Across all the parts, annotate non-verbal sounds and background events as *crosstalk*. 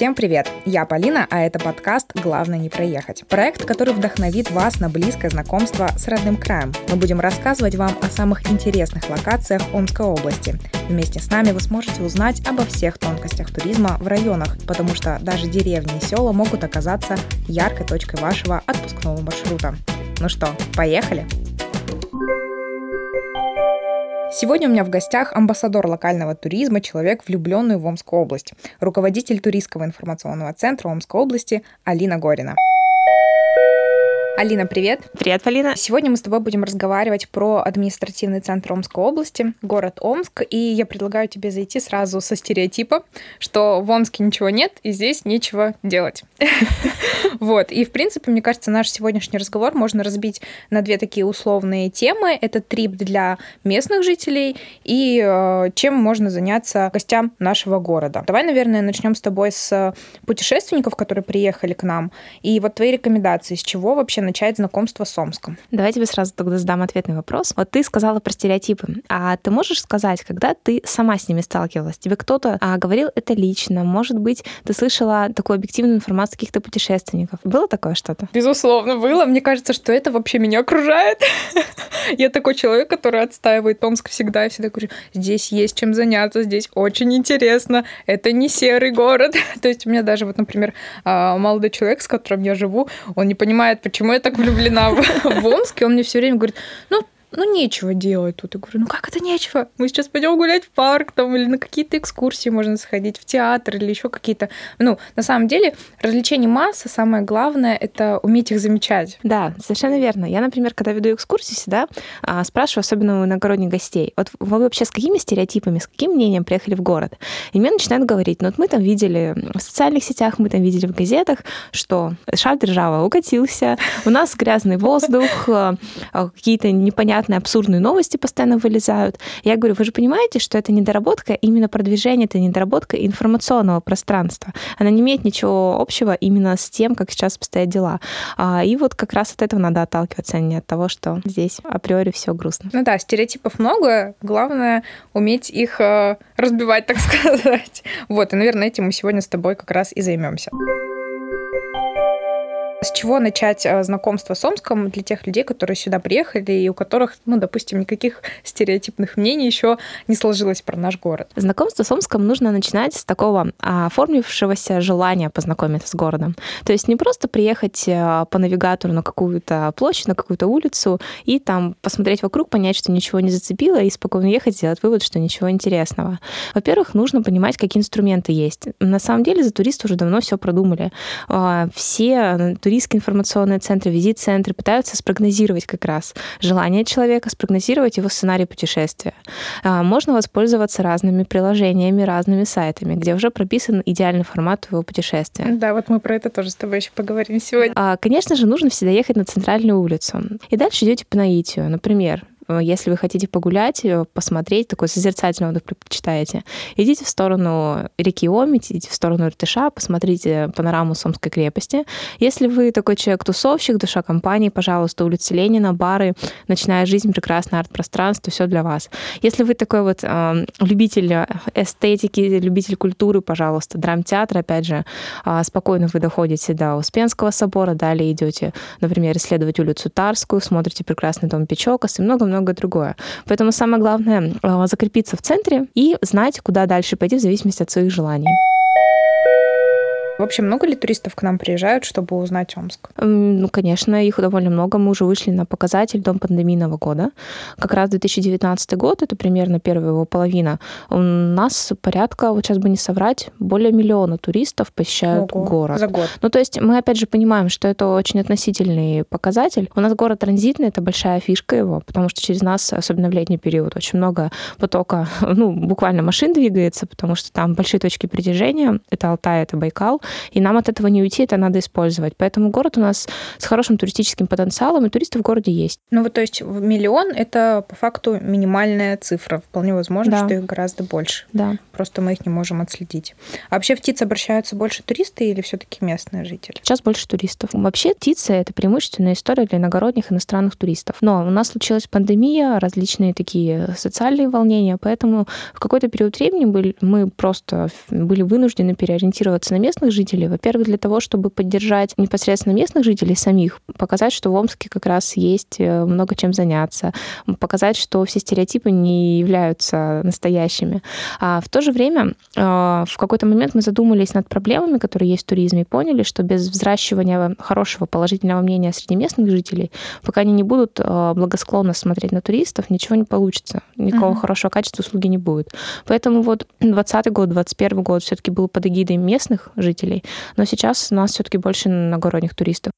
Всем привет! Я Полина, а это подкаст «Главное не проехать». Проект, который вдохновит вас на близкое знакомство с родным краем. Мы будем рассказывать вам о самых интересных локациях Омской области. Вместе с нами вы сможете узнать обо всех тонкостях туризма в районах, потому что даже деревни и села могут оказаться яркой точкой вашего отпускного маршрута. Ну что, поехали? Сегодня у меня в гостях амбассадор локального туризма, человек, влюбленный в Омскую область, руководитель туристского информационного центра Омской области Алина Горина. Алина, привет. Привет, Полина. Сегодня мы с тобой будем разговаривать про административный центр Омской области, город Омск, и я предлагаю тебе зайти сразу со стереотипа, что в Омске ничего нет, и здесь нечего делать. *laughs* Вот, и в принципе, мне кажется, наш сегодняшний разговор можно разбить на две такие условные темы. Это трип для местных жителей и э, чем можно заняться гостям нашего города. Давай, наверное, начнем с тобой с путешественников, которые приехали к нам, и вот твои рекомендации, с чего вообще начать знакомство с Омском? Давай тебе сразу тогда задам ответный вопрос. Вот ты сказала про стереотипы, а ты можешь сказать, когда ты сама с ними сталкивалась? Тебе кто-то а, говорил это лично? Может быть, ты слышала такую объективную информацию каких-то путешественников? Было такое что-то? Безусловно, было. Мне кажется, что это вообще меня окружает. *laughs* Я такой человек, который отстаивает Омск всегда. Я всегда говорю, здесь есть чем заняться, здесь очень интересно. Это не серый город. *laughs* То есть у меня даже, вот, например, а, молодой человек, с которым я живу, он не понимает, почему я так влюблена в, Омске. Он мне все время говорит, ну, ну, нечего делать тут. Я говорю, ну как это нечего? Мы сейчас пойдем гулять в парк там или на какие-то экскурсии можно сходить, в театр или еще какие-то. Ну, на самом деле, развлечений масса, самое главное — это уметь их замечать. Да, совершенно верно. Я, например, когда веду экскурсии всегда а, спрашиваю, особенно у иногородних гостей, вот вы вообще с какими стереотипами, с каким мнением приехали в город? И мне начинают говорить, ну вот мы там видели в социальных сетях, мы там видели в газетах, что шар держава укатился, у нас грязный воздух, а, какие-то непонятные непонятные, абсурдные новости постоянно вылезают. Я говорю, вы же понимаете, что это недоработка именно продвижение, это недоработка информационного пространства. Она не имеет ничего общего именно с тем, как сейчас обстоят дела. А, и вот как раз от этого надо отталкиваться, а не от того, что здесь априори все грустно. Ну да, стереотипов много, главное уметь их э, разбивать, так *laughs* сказать. Вот, и, наверное, этим мы сегодня с тобой как раз и займемся. С чего начать э, знакомство с Омском для тех людей, которые сюда приехали и у которых, ну, допустим, никаких стереотипных мнений еще не сложилось про наш город? Знакомство с Омском нужно начинать с такого оформившегося желания познакомиться с городом. То есть не просто приехать э, по навигатору на какую-то площадь, на какую-то улицу и там посмотреть вокруг, понять, что ничего не зацепило, и спокойно ехать, сделать вывод, что ничего интересного. Во-первых, нужно понимать, какие инструменты есть. На самом деле за туриста уже давно все продумали. А, все туристские информационные центры, визит-центры пытаются спрогнозировать как раз желание человека, спрогнозировать его сценарий путешествия. А, можно воспользоваться разными приложениями, разными сайтами, где уже прописан идеальный формат твоего путешествия. Да, вот мы про это тоже с тобой еще поговорим сегодня. А, конечно же, нужно всегда ехать на центральную улицу. И дальше идете по наитию. Например, если вы хотите погулять, э, посмотреть, такой созерцательный отдых предпочитаете, идите в сторону реки Оми, идите в сторону Иртыша, посмотрите панораму Сомской крепости. Если вы такой человек-тусовщик, душа компании, пожалуйста, улица Ленина, бары, ночная жизнь, прекрасное арт-пространство, все для вас. Если вы такой вот э, любитель эстетики, любитель культуры, пожалуйста, драмтеатр, опять же, э, спокойно вы доходите до Успенского собора, далее идете, например, исследовать улицу Тарскую, смотрите прекрасный дом Печокас и много-много многое другое. Поэтому самое главное э, закрепиться в центре и знать, куда дальше пойти в зависимости от своих желаний. Вообще много ли туристов к нам приезжают, чтобы узнать Омск? Ну, конечно, их довольно много. Мы уже вышли на показатель до пандемийного года. Как раз 2019 год, это примерно первая его половина. У нас порядка, вот сейчас бы не соврать, более миллиона туристов посещают Ого, город. За год. Ну, то есть мы опять же понимаем, что это очень относительный показатель. У нас город транзитный, это большая фишка его, потому что через нас, особенно в летний период, очень много потока, *laughs* ну, буквально машин двигается, потому что там большие точки притяжения. Это Алтай, это Байкал. И нам от этого не уйти, это надо использовать. Поэтому город у нас с хорошим туристическим потенциалом, и туристы в городе есть. Ну вот, то есть миллион — это по факту минимальная цифра. Вполне возможно, да. что их гораздо больше. Да. Просто мы их не можем отследить. А вообще в ТИЦ обращаются больше туристы или все таки местные жители? Сейчас больше туристов. Вообще ТИЦ — это преимущественная история для иногородних иностранных туристов. Но у нас случилась пандемия, различные такие социальные волнения, поэтому в какой-то период времени мы просто были вынуждены переориентироваться на местных жителей. Во-первых, для того, чтобы поддержать непосредственно местных жителей самих, показать, что в Омске как раз есть э, много чем заняться, показать, что все стереотипы не являются настоящими. А в то же время э, в какой-то момент мы задумались над проблемами, которые есть в туризме, и поняли, что без взращивания хорошего положительного мнения среди местных жителей, пока они не будут э, благосклонно смотреть на туристов, ничего не получится, никакого uh-huh. хорошего качества услуги не будет. Поэтому вот 2020 год, 2021 год все-таки был под эгидой местных жителей, но сейчас у нас все-таки больше иногородних туристов.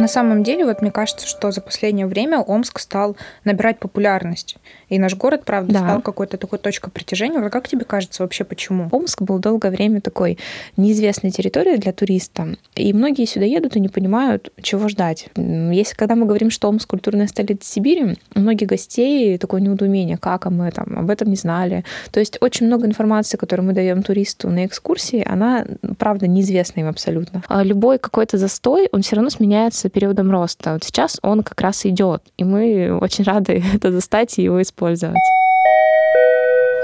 На самом деле, вот мне кажется, что за последнее время Омск стал набирать популярность. И наш город, правда, да. стал какой-то такой точкой притяжения. Вот как тебе кажется вообще, почему? Омск был долгое время такой неизвестной территорией для туриста. И многие сюда едут и не понимают, чего ждать. Если когда мы говорим, что Омск культурная столица Сибири, у многих гостей такое неудумение, как а мы там об этом не знали. То есть очень много информации, которую мы даем туристу на экскурсии, она, правда, неизвестна им абсолютно. А любой какой-то застой, он все равно сменяется периодом роста. Вот сейчас он как раз идет, и мы очень рады *laughs* это застать и его использовать.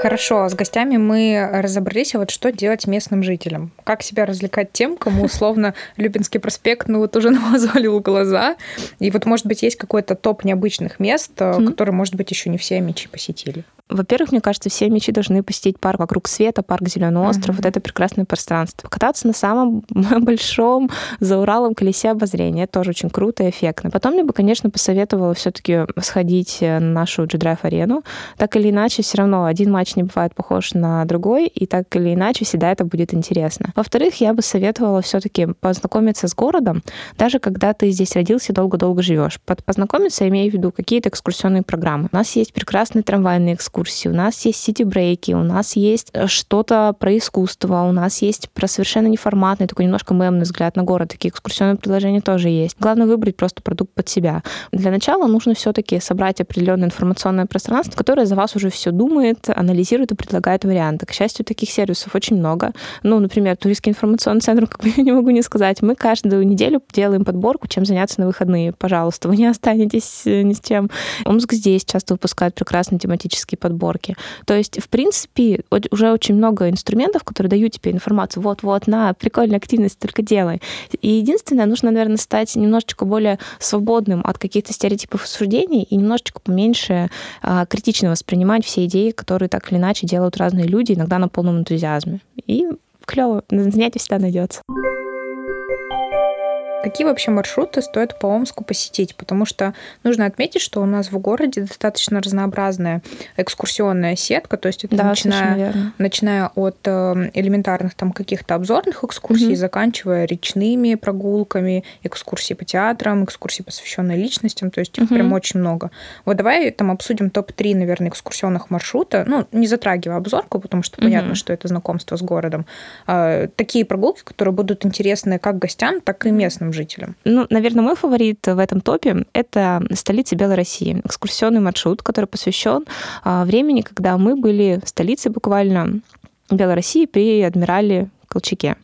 Хорошо, с гостями мы разобрались, а вот что делать местным жителям? Как себя развлекать тем, кому условно Любинский проспект, ну вот уже *laughs* намазолил глаза, и вот, может быть, есть какой-то топ необычных мест, mm-hmm. которые, может быть, еще не все мечи посетили? Во-первых, мне кажется, все мечи должны посетить парк вокруг света, парк Зеленый остров. Mm-hmm. Вот это прекрасное пространство. Кататься на самом *laughs* большом за Уралом колесе обозрения. Это тоже очень круто и эффектно. Потом я бы, конечно, посоветовала все-таки сходить на нашу G-Drive арену. Так или иначе, все равно один матч не бывает похож на другой, и так или иначе всегда это будет интересно. Во-вторых, я бы советовала все-таки познакомиться с городом, даже когда ты здесь родился, долго-долго живешь. Под познакомиться имею в виду какие-то экскурсионные программы. У нас есть прекрасные трамвайные экскурсии, экскурсии, у нас есть сити-брейки, у нас есть э, что-то про искусство, у нас есть про совершенно неформатный, такой немножко мемный взгляд на город. Такие экскурсионные предложения тоже есть. Главное выбрать просто продукт под себя. Для начала нужно все-таки собрать определенное информационное пространство, которое за вас уже все думает, анализирует и предлагает варианты. К счастью, таких сервисов очень много. Ну, например, Туристский информационный центр, *laughs* как бы я не могу не сказать, мы каждую неделю делаем подборку, чем заняться на выходные. Пожалуйста, вы не останетесь э, ни с чем. Омск здесь часто выпускает прекрасные тематические подборки. То есть, в принципе, уже очень много инструментов, которые дают тебе информацию. Вот-вот, на, прикольная активность, только делай. И единственное, нужно, наверное, стать немножечко более свободным от каких-то стереотипов и суждений и немножечко поменьше а, критично воспринимать все идеи, которые так или иначе делают разные люди, иногда на полном энтузиазме. И клево, занятие всегда найдется. Какие вообще маршруты стоит по Омску посетить? Потому что нужно отметить, что у нас в городе достаточно разнообразная экскурсионная сетка, то есть это да, начиная, начиная от э, элементарных там каких-то обзорных экскурсий, угу. заканчивая речными прогулками, экскурсии по театрам, экскурсии, посвященные личностям, то есть их угу. прям очень много. Вот давай там обсудим топ-3, наверное, экскурсионных маршрута, ну, не затрагивая обзорку, потому что угу. понятно, что это знакомство с городом. А, такие прогулки, которые будут интересны как гостям, так и местным жителям? Ну, наверное, мой фаворит в этом топе — это столица Белой России. Экскурсионный маршрут, который посвящен а, времени, когда мы были в столице буквально Белой России при адмирале Колчаке.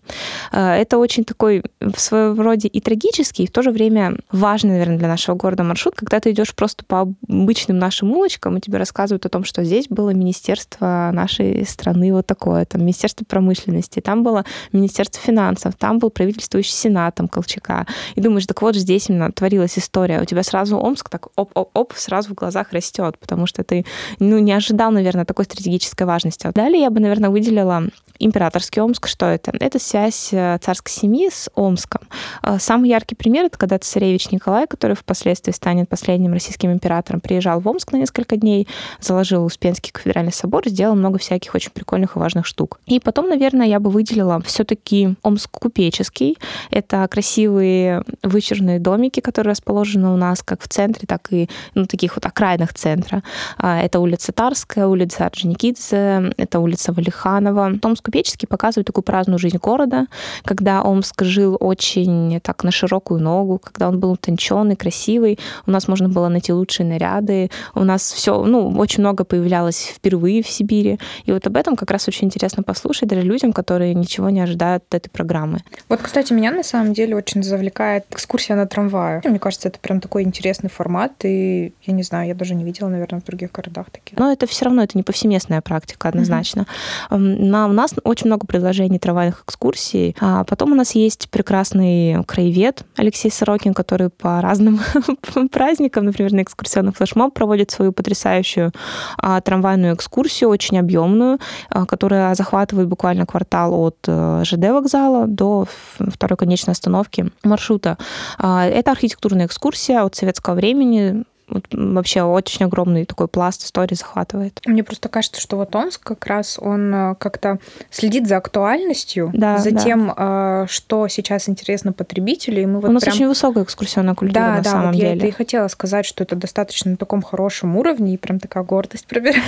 Э, это очень такой в своем роде и трагический, и в то же время важный, наверное, для нашего города маршрут, когда ты идешь просто по обычным нашим улочкам, и тебе рассказывают о том, что здесь было министерство нашей страны вот такое, там Министерство промышленности, там было Министерство финансов, там был правительствующий сенатом Колчака. И думаешь, так вот здесь именно творилась история. У тебя сразу Омск так оп-оп-оп сразу в глазах растет, потому что ты ну, не ожидал, наверное, такой стратегической важности. Далее я бы, наверное, выделила императорский Омск, что это? Это связь э, царской семьи с Омском. Э, самый яркий пример — это когда царевич Николай, который впоследствии станет последним российским императором, приезжал в Омск на несколько дней, заложил Успенский кафедральный собор, сделал много всяких очень прикольных и важных штук. И потом, наверное, я бы выделила все таки Омск купеческий. Это красивые вычурные домики, которые расположены у нас как в центре, так и ну, таких вот окраинах центра. А, это улица Тарская, улица Орджоникидзе, это улица Валиханова. Омск купеческий показывает такую праздную разнообразную жизнь города, когда Омск жил очень так на широкую ногу, когда он был утонченный, красивый, у нас можно было найти лучшие наряды, у нас все, ну, очень много появлялось впервые в Сибири. И вот об этом как раз очень интересно послушать даже людям, которые ничего не ожидают от этой программы. Вот, кстати, меня на самом деле очень завлекает экскурсия на трамвае. Мне кажется, это прям такой интересный формат, и я не знаю, я даже не видела, наверное, в других городах таких. Но это все равно это не повсеместная практика однозначно. Mm-hmm. На, у нас очень много предложений трамвайных экскурсий. А потом у нас есть прекрасный краевед Алексей Сорокин, который по разным *laughs* праздникам, например, на экскурсионный флешмоб проводит свою потрясающую а, трамвайную экскурсию, очень объемную, а, которая захватывает буквально квартал от а, ЖД вокзала до второй конечной остановки маршрута. А, это архитектурная экскурсия от советского времени, вот вообще очень огромный такой пласт истории захватывает. Мне просто кажется, что вот Омск как раз он э, как-то следит за актуальностью, да, за да. тем, э, что сейчас интересно потребителю. И мы вот У нас прям... очень высокая экскурсионная культура да, на да, самом вот деле. Я это и хотела сказать, что это достаточно на таком хорошем уровне, и прям такая гордость пробирает.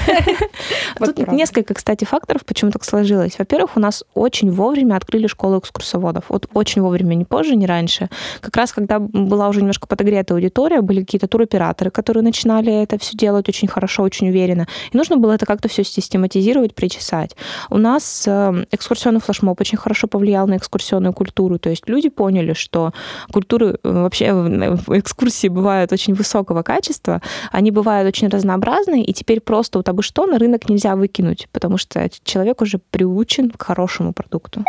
*laughs* Тут несколько, кстати, факторов, почему так сложилось. Во-первых, у нас очень вовремя открыли школу экскурсоводов. Вот очень вовремя, не позже, не раньше. Как раз когда была уже немножко подогретая аудитория, были какие-то туроператоры, которые начинали это все делать очень хорошо, очень уверенно. И нужно было это как-то все систематизировать, причесать. У нас эм, экскурсионный флешмоб очень хорошо повлиял на экскурсионную культуру. То есть люди поняли, что культуры э, вообще экскурсии бывают очень высокого качества, они бывают очень разнообразные, и теперь просто вот абы что на рынок нельзя выкинуть, потому что человек уже приучен к хорошему продукту.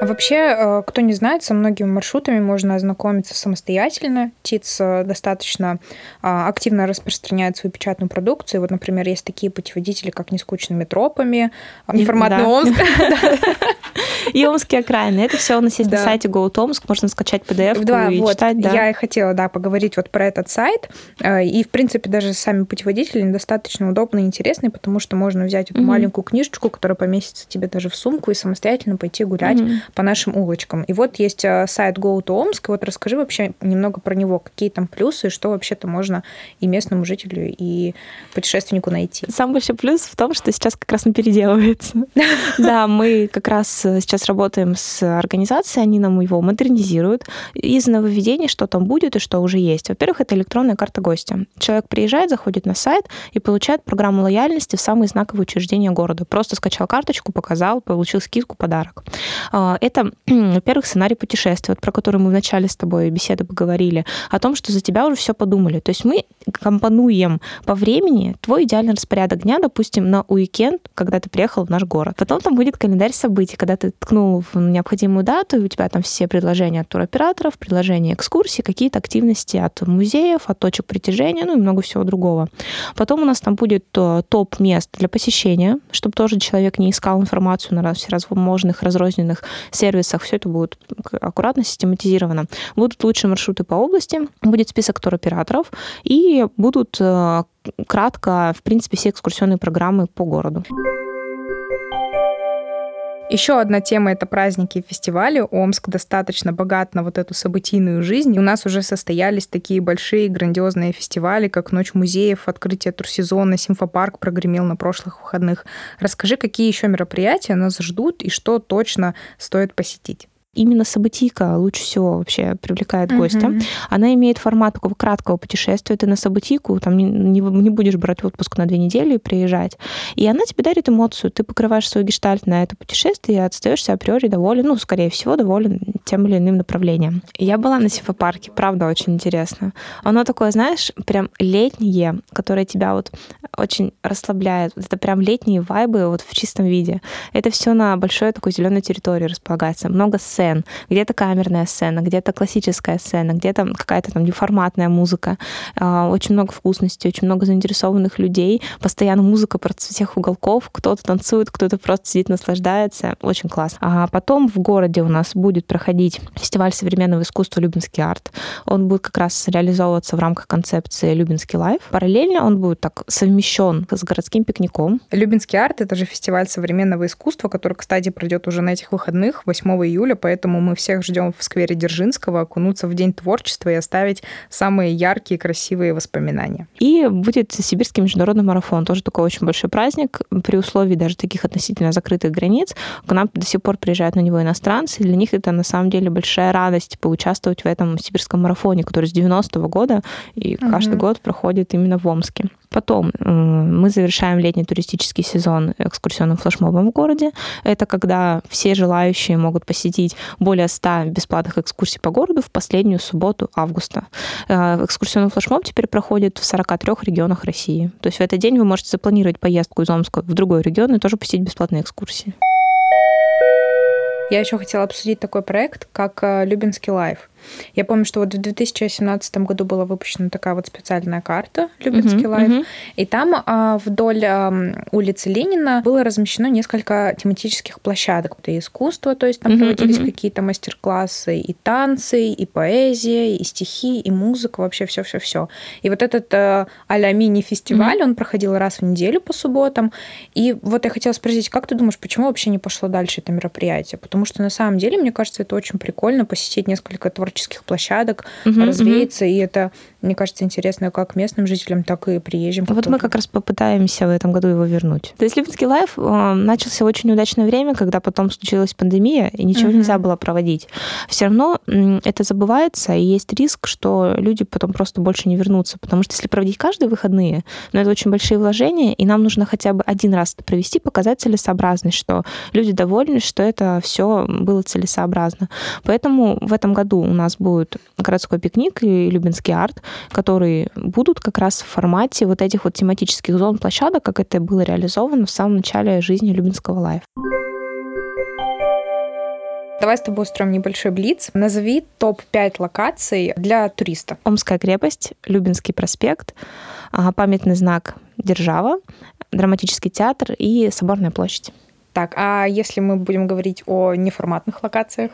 А вообще, э, кто не знает, со многими маршрутами можно ознакомиться самостоятельно. ТИЦ э, достаточно а, активно распространяет свою печатную продукцию. Вот, например, есть такие путеводители, как «Нескучными тропами», «Неформатный да. Омск». *laughs* И омские окраины. Это все у нас есть на сайте Go Омск. Можно скачать PDF и читать. Я и хотела, да, поговорить вот про этот сайт. Э, и, в принципе, даже сами путеводители достаточно удобные и интересные, потому что можно взять эту маленькую книжечку, которая поместится тебе даже в сумку, и самостоятельно пойти гулять по нашим улочкам. И вот есть э, сайт Go to Омск. Вот расскажи вообще немного про него, какие там плюсы, что вообще-то можно и местному жителю, и путешественнику найти. Самый большой плюс в том, что сейчас как раз он переделывается. *laughs* Да, мы как раз э, сейчас работаем с организацией, они нам его модернизируют. Из нововведений, что там будет и что уже есть. Во-первых, это электронная карта гостя. Человек приезжает, заходит на сайт и получает программу лояльности в самые знаковые учреждения города. Просто скачал карточку, показал, получил скидку, подарок. Это, *clears throat* во-первых, сценарий путешествия, вот про который мы вначале с тобой беседы поговорили, о том, что за тебя уже все подумали. То есть мы компонуем по времени твой идеальный распорядок дня, допустим, на уикенд, когда ты приехал в наш город. Потом там будет календарь событий, когда ты ткнул в необходимую дату, и у тебя там все предложения от туроператоров, предложения экскурсий, какие-то активности от музеев, от точек притяжения, ну и много всего другого. Потом у нас там будет э, топ мест для посещения, чтобы тоже человек не искал информацию на всевозможных разрозненных сервисах. Все это будет аккуратно систематизировано. Будут лучшие маршруты по области, будет список туроператоров и будут э, кратко, в принципе, все экскурсионные программы по городу. Еще одна тема — это праздники и фестивали. Омск достаточно богат на вот эту событийную жизнь. И у нас уже состоялись такие большие грандиозные фестивали, как Ночь музеев, открытие турсезона, Симфопарк прогремел на прошлых выходных. Расскажи, какие еще мероприятия нас ждут и что точно стоит посетить именно событийка лучше всего вообще привлекает гостя. Uh-huh. Она имеет формат такого краткого путешествия. Ты на событийку там не, не, не будешь брать отпуск на две недели и приезжать. И она тебе дарит эмоцию. Ты покрываешь свой гештальт на это путешествие и остаешься априори доволен, ну, скорее всего, доволен тем или иным направлением. Я была на Сифопарке, правда, очень интересно. Оно такое, знаешь, прям летнее, которое тебя вот очень расслабляет. Это прям летние вайбы вот в чистом виде. Это все на большой такой зеленой территории располагается. Много сцен. Где-то камерная сцена, где-то классическая сцена, где-то какая-то там неформатная музыка. А, очень много вкусностей, очень много заинтересованных людей. Постоянно музыка про всех уголков. Кто-то танцует, кто-то просто сидит, наслаждается. Очень классно. А потом в городе у нас будет проходить фестиваль современного искусства «Любинский арт». Он будет как раз реализовываться в рамках концепции «Любинский лайф». Параллельно он будет так совмещен совмещен с городским пикником. Любинский арт — это же фестиваль современного искусства, который, кстати, пройдет уже на этих выходных, 8 июля, поэтому мы всех ждем в сквере Дзержинского окунуться в День творчества и оставить самые яркие, красивые воспоминания. И будет Сибирский международный марафон, тоже такой очень большой праздник, при условии даже таких относительно закрытых границ. К нам до сих пор приезжают на него иностранцы, и для них это на самом деле большая радость поучаствовать в этом сибирском марафоне, который с 90-го года и угу. каждый год проходит именно в Омске. Потом мы завершаем летний туристический сезон экскурсионным флешмобом в городе. Это когда все желающие могут посетить более 100 бесплатных экскурсий по городу в последнюю субботу августа. Э, экскурсионный флешмоб теперь проходит в 43 регионах России. То есть в этот день вы можете запланировать поездку из Омска в другой регион и тоже посетить бесплатные экскурсии. Я еще хотела обсудить такой проект, как э, Любинский лайф. Я помню, что вот в 2017 году была выпущена такая вот специальная карта Любинский uh-huh, лайф, uh-huh. и там а, вдоль а, улицы Ленина было размещено несколько тематических площадок. Это искусство, то есть там uh-huh, проводились uh-huh. какие-то мастер-классы, и танцы, и поэзия, и стихи, и музыка, вообще все-все-все. И вот этот а, а-ля мини-фестиваль, uh-huh. он проходил раз в неделю по субботам. И вот я хотела спросить, как ты думаешь, почему вообще не пошло дальше это мероприятие? Потому что на самом деле, мне кажется, это очень прикольно посетить несколько творческих творческих площадок, угу, развеяться, угу. и это, мне кажется, интересно как местным жителям, так и приезжим. Вот мы как раз попытаемся в этом году его вернуть. То есть Липецкий лайф э, начался очень удачное время, когда потом случилась пандемия, и ничего угу. нельзя было проводить. Все равно это забывается, и есть риск, что люди потом просто больше не вернутся, потому что если проводить каждые выходные, ну, это очень большие вложения, и нам нужно хотя бы один раз это провести, показать целесообразность, что люди довольны, что это все было целесообразно. Поэтому в этом году у нас будет городской пикник и Любинский арт, которые будут как раз в формате вот этих вот тематических зон площадок, как это было реализовано в самом начале жизни Любинского лайфа. Давай с тобой устроим небольшой блиц. Назови топ-5 локаций для туриста. Омская крепость, Любинский проспект, памятный знак Держава, драматический театр и Соборная площадь. Так, а если мы будем говорить о неформатных локациях?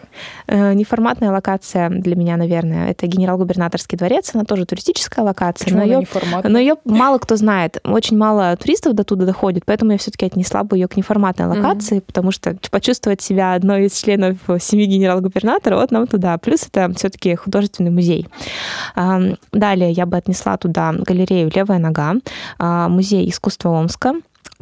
Э, неформатная локация для меня, наверное, это генерал-губернаторский дворец. Она тоже туристическая локация, Почему но ее, но ее мало кто знает. Очень мало туристов до туда доходит, поэтому я все-таки отнесла бы ее к неформатной локации, mm-hmm. потому что почувствовать себя одной из членов семьи генерал-губернатора, вот нам туда. Плюс это все-таки художественный музей. Далее я бы отнесла туда галерею «Левая нога», а, музей искусства Омска,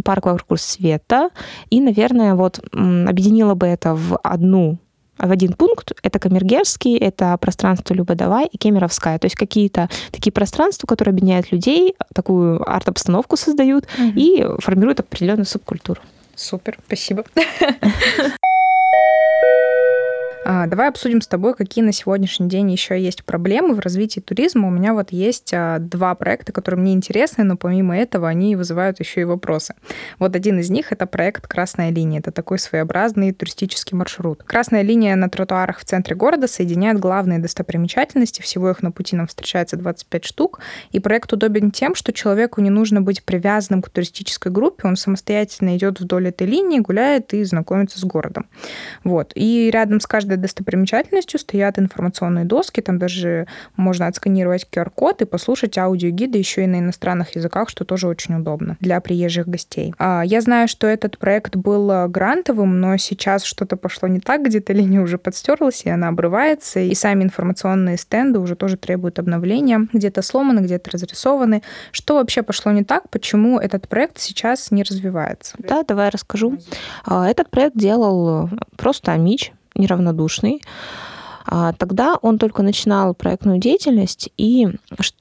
парк вокруг света, и, наверное, вот объединила бы это в одну в один пункт. Это Камергерский, это пространство Любодавай и Кемеровская. То есть какие-то такие пространства, которые объединяют людей, такую арт-обстановку создают угу. и формируют определенную субкультуру. Супер, спасибо. *laughs* А, давай обсудим с тобой, какие на сегодняшний день еще есть проблемы в развитии туризма. У меня вот есть а, два проекта, которые мне интересны, но помимо этого они вызывают еще и вопросы. Вот один из них — это проект «Красная линия». Это такой своеобразный туристический маршрут. Красная линия на тротуарах в центре города соединяет главные достопримечательности. Всего их на пути нам встречается 25 штук. И проект удобен тем, что человеку не нужно быть привязанным к туристической группе. Он самостоятельно идет вдоль этой линии, гуляет и знакомится с городом. Вот. И рядом с каждой достопримечательностью стоят информационные доски, там даже можно отсканировать QR-код и послушать аудиогиды еще и на иностранных языках, что тоже очень удобно для приезжих гостей. А, я знаю, что этот проект был а, грантовым, но сейчас что-то пошло не так, где-то линия уже подстерлась, и она обрывается, и сами информационные стенды уже тоже требуют обновления, где-то сломаны, где-то разрисованы. Что вообще пошло не так, почему этот проект сейчас не развивается? Да, давай расскажу. А, этот проект делал просто Амич, неравнодушный. А тогда он только начинал проектную деятельность, и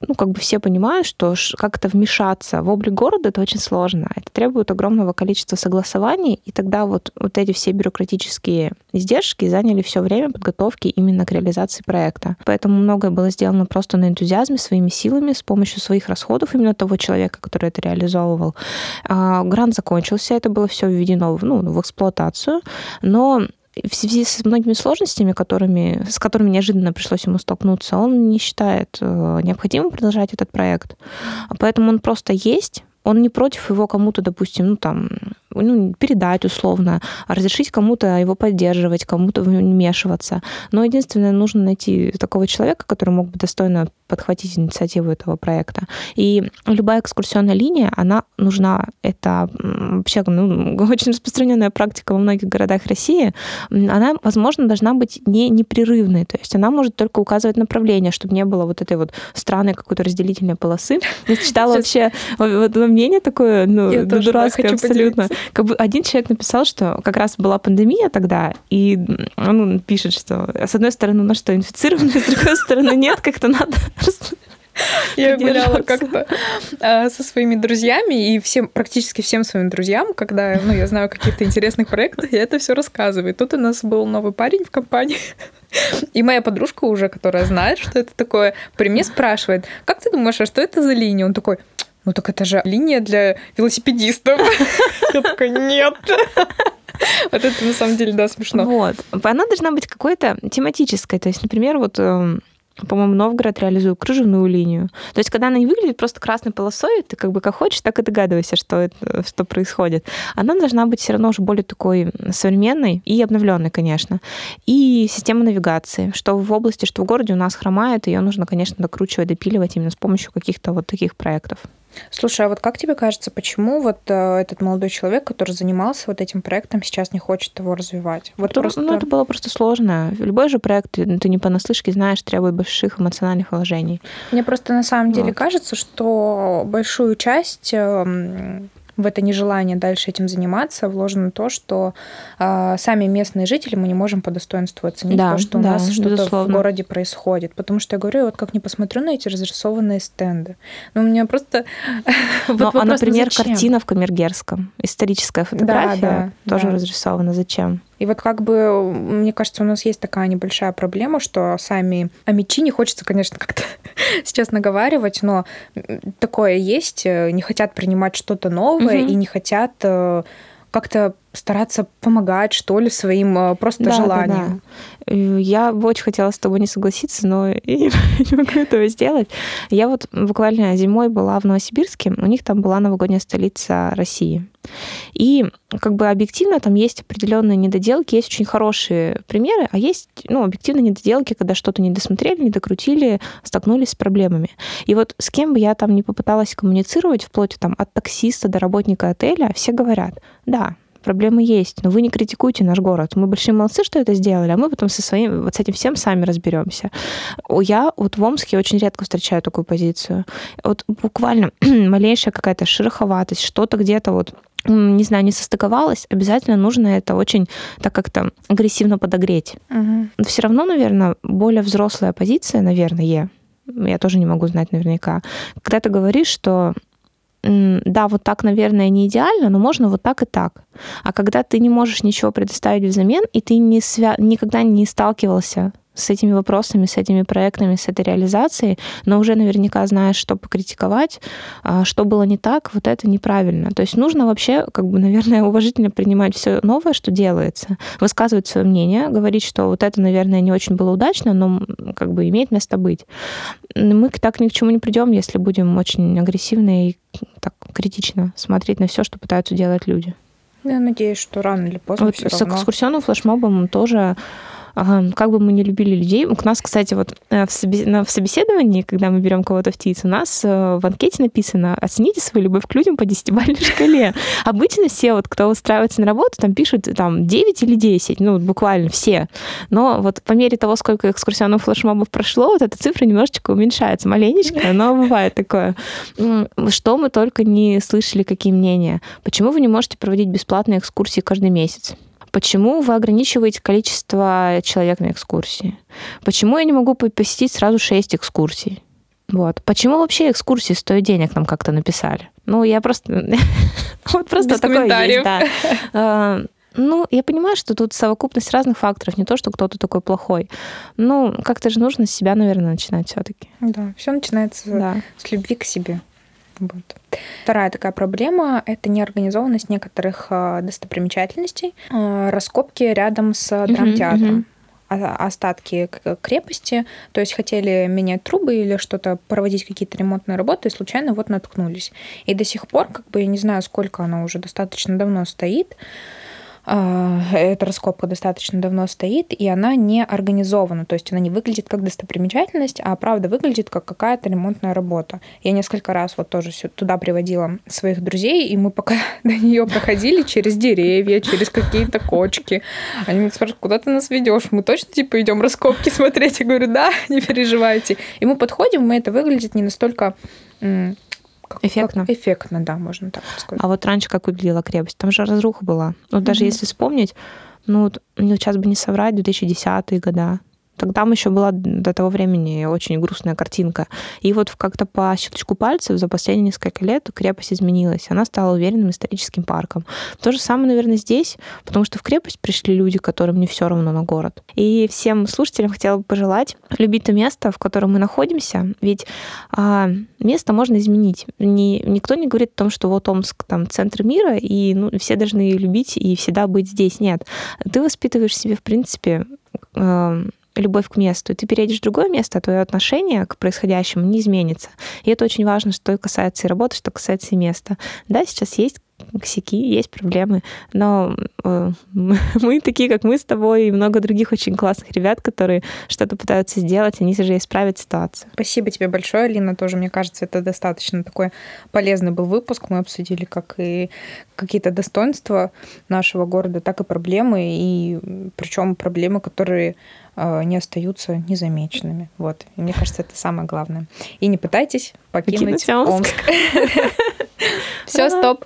ну, как бы все понимают, что как-то вмешаться в облик города это очень сложно. Это требует огромного количества согласований, и тогда вот, вот эти все бюрократические издержки заняли все время подготовки именно к реализации проекта. Поэтому многое было сделано просто на энтузиазме, своими силами, с помощью своих расходов именно того человека, который это реализовывал. А, грант закончился, это было все введено в, ну, в эксплуатацию, но в связи с многими сложностями, которыми, с которыми неожиданно пришлось ему столкнуться, он не считает э, необходимым продолжать этот проект. Поэтому он просто есть, он не против его кому-то, допустим, ну там, ну, передать условно, разрешить кому-то его поддерживать, кому-то вмешиваться. Но единственное, нужно найти такого человека, который мог бы достойно подхватить инициативу этого проекта. И любая экскурсионная линия, она нужна. Это вообще ну, *laughs* очень распространенная практика во многих городах России. Она, возможно, должна быть не непрерывной. То есть она может только указывать направление, чтобы не было вот этой вот странной какой-то разделительной полосы. Я читала вообще вот мнение такое, ну, дурацкое абсолютно. Как бы один человек написал, что как раз была пандемия тогда, и он пишет, что с одной стороны у нас что, инфицированные, *laughs* с другой стороны нет, как-то надо *laughs* я гуляла как-то а, со своими друзьями и всем, практически всем своим друзьям, когда ну, я знаю каких-то интересных проектов, я это все рассказываю. Тут у нас был новый парень в компании, *laughs* и моя подружка уже, которая знает, что это такое, при мне спрашивает, как ты думаешь, а что это за линия? Он такой, ну так это же линия для велосипедистов. *laughs* Я такая, нет. Вот это на самом деле, да, смешно. Вот. Она должна быть какой-то тематической. То есть, например, вот эм, по-моему, Новгород реализует кружевную линию. То есть, когда она не выглядит просто красной полосой, ты как бы как хочешь, так и догадывайся, что, это, что происходит. Она должна быть все равно уже более такой современной и обновленной, конечно. И система навигации, что в области, что в городе у нас хромает, ее нужно, конечно, докручивать, допиливать именно с помощью каких-то вот таких проектов. Слушай, а вот как тебе кажется, почему вот э, этот молодой человек, который занимался вот этим проектом, сейчас не хочет его развивать? Вот это, просто... Ну, это было просто сложно. Любой же проект, ты не понаслышке знаешь, требует больших эмоциональных вложений. Мне просто на самом деле вот. кажется, что большую часть эм, в это нежелание дальше этим заниматься вложено то, что э, сами местные жители мы не можем по достоинству оценить да, то, что у да, нас что-то в городе происходит. Потому что я говорю, вот как не посмотрю на эти разрисованные стенды. Ну, у меня просто... *laughs* ну, а, например, картина в Камергерском, историческая фотография, да, да, тоже да. разрисована. Зачем? И вот как бы, мне кажется, у нас есть такая небольшая проблема, что сами амичи не хочется, конечно, *laughs* как-то сейчас наговаривать, но такое есть, э, не хотят принимать что-то новое угу. и не хотят э, как-то стараться помогать, что ли, своим э, просто да, желанием. Да, да. Я бы очень хотела с тобой не согласиться, но *laughs* я не могу этого сделать. Я вот буквально зимой была в Новосибирске, у них там была новогодняя столица России. И как бы объективно там есть определенные недоделки, есть очень хорошие примеры, а есть ну, объективно недоделки, когда что-то не досмотрели, не докрутили, столкнулись с проблемами. И вот с кем бы я там не попыталась коммуницировать, вплоть там, от таксиста до работника отеля, все говорят, да, проблемы есть, но вы не критикуйте наш город. Мы большие молодцы, что это сделали, а мы потом со своим, вот с этим всем сами разберемся. Я вот в Омске очень редко встречаю такую позицию. Вот буквально *clears throat* малейшая какая-то шероховатость, что-то где-то вот не знаю, не состыковалось, обязательно нужно это очень так как-то агрессивно подогреть. Угу. Все равно, наверное, более взрослая позиция, наверное, я тоже не могу знать наверняка, когда ты говоришь, что да, вот так, наверное, не идеально, но можно вот так и так. А когда ты не можешь ничего предоставить взамен, и ты не свя... никогда не сталкивался с этими вопросами, с этими проектами, с этой реализацией, но уже наверняка знаешь, что покритиковать, а, что было не так, вот это неправильно. То есть нужно вообще, как бы, наверное, *laughs* уважительно принимать все новое, что делается, высказывать свое мнение, говорить, что вот это, наверное, не очень было удачно, но как бы имеет место быть. Мы так ни к чему не придем, если будем очень агрессивны и так критично смотреть на все, что пытаются делать люди. Я надеюсь, что рано или поздно вот с равно... экскурсионным флешмобом тоже как бы мы не любили людей. У нас, кстати, вот э, в, собеседовании, когда мы берем кого-то в ТИЦ, у нас э, в анкете написано «Оцените свою любовь к людям по десятибалльной шкале». *laughs* Обычно все, вот, кто устраивается на работу, там пишут там 9 или 10, ну, буквально все. Но вот по мере того, сколько экскурсионных флешмобов прошло, вот эта цифра немножечко уменьшается, маленечко, но *laughs* бывает такое. Что мы только не слышали, какие мнения. Почему вы не можете проводить бесплатные экскурсии каждый месяц? Почему вы ограничиваете количество человек на экскурсии? Почему я не могу посетить сразу 6 экскурсий? Вот. Почему вообще экскурсии стоят денег, нам как-то написали? Ну, я просто... *laughs* Вот просто такое есть, да. *laughs* А, ну, я понимаю, что тут совокупность разных факторов, не то, что кто-то такой плохой. Ну, как-то же нужно с себя, наверное, начинать все-таки. Да, все начинается да. с любви к себе. Вот. Вторая такая проблема — это неорганизованность некоторых а, достопримечательностей, а, раскопки рядом с драмтеатром. остатки крепости, то есть хотели менять трубы или что-то, проводить какие-то ремонтные работы, и случайно вот наткнулись. И до сих пор, как бы, я не знаю, сколько она уже достаточно давно стоит, эта раскопка достаточно давно стоит, и она не организована, то есть она не выглядит как достопримечательность, а правда выглядит как какая-то ремонтная работа. Я несколько раз вот тоже туда приводила своих друзей, и мы пока *laughs* до нее проходили через деревья, через какие-то кочки. Они меня спрашивают, куда ты нас ведешь? Мы точно типа идем раскопки смотреть? Я говорю, да, *laughs* не переживайте. И мы подходим, и это выглядит не настолько как, эффектно. Как эффектно, да, можно так сказать. А вот раньше как выглядела крепость? Там же разруха была. Ну, даже mm-hmm. если вспомнить, ну, ну, сейчас бы не соврать, 2010-е года, Тогда еще была до того времени очень грустная картинка. И вот как-то по щелчку пальцев за последние несколько лет крепость изменилась. Она стала уверенным историческим парком. То же самое, наверное, здесь, потому что в крепость пришли люди, которым не все равно на город. И всем слушателям хотела бы пожелать любить то место, в котором мы находимся. Ведь а, место можно изменить. Ни, никто не говорит о том, что вот Омск там центр мира, и ну, все должны любить и всегда быть здесь. Нет. Ты воспитываешь себе, в принципе, э, любовь к месту, и ты переедешь в другое место, а твое отношение к происходящему не изменится. И это очень важно, что касается и работы, что касается и места. Да, сейчас есть косяки, есть проблемы, но э, *laughs* мы такие, как мы с тобой, и много других очень классных ребят, которые что-то пытаются сделать, они же исправят ситуацию. Спасибо тебе большое, Алина, тоже, мне кажется, это достаточно такой полезный был выпуск. Мы обсудили как и какие-то достоинства нашего города, так и проблемы, и причем проблемы, которые не остаются незамеченными. Вот. И мне кажется, это самое главное. И не пытайтесь покинуть Омск. *laughs* Все, стоп.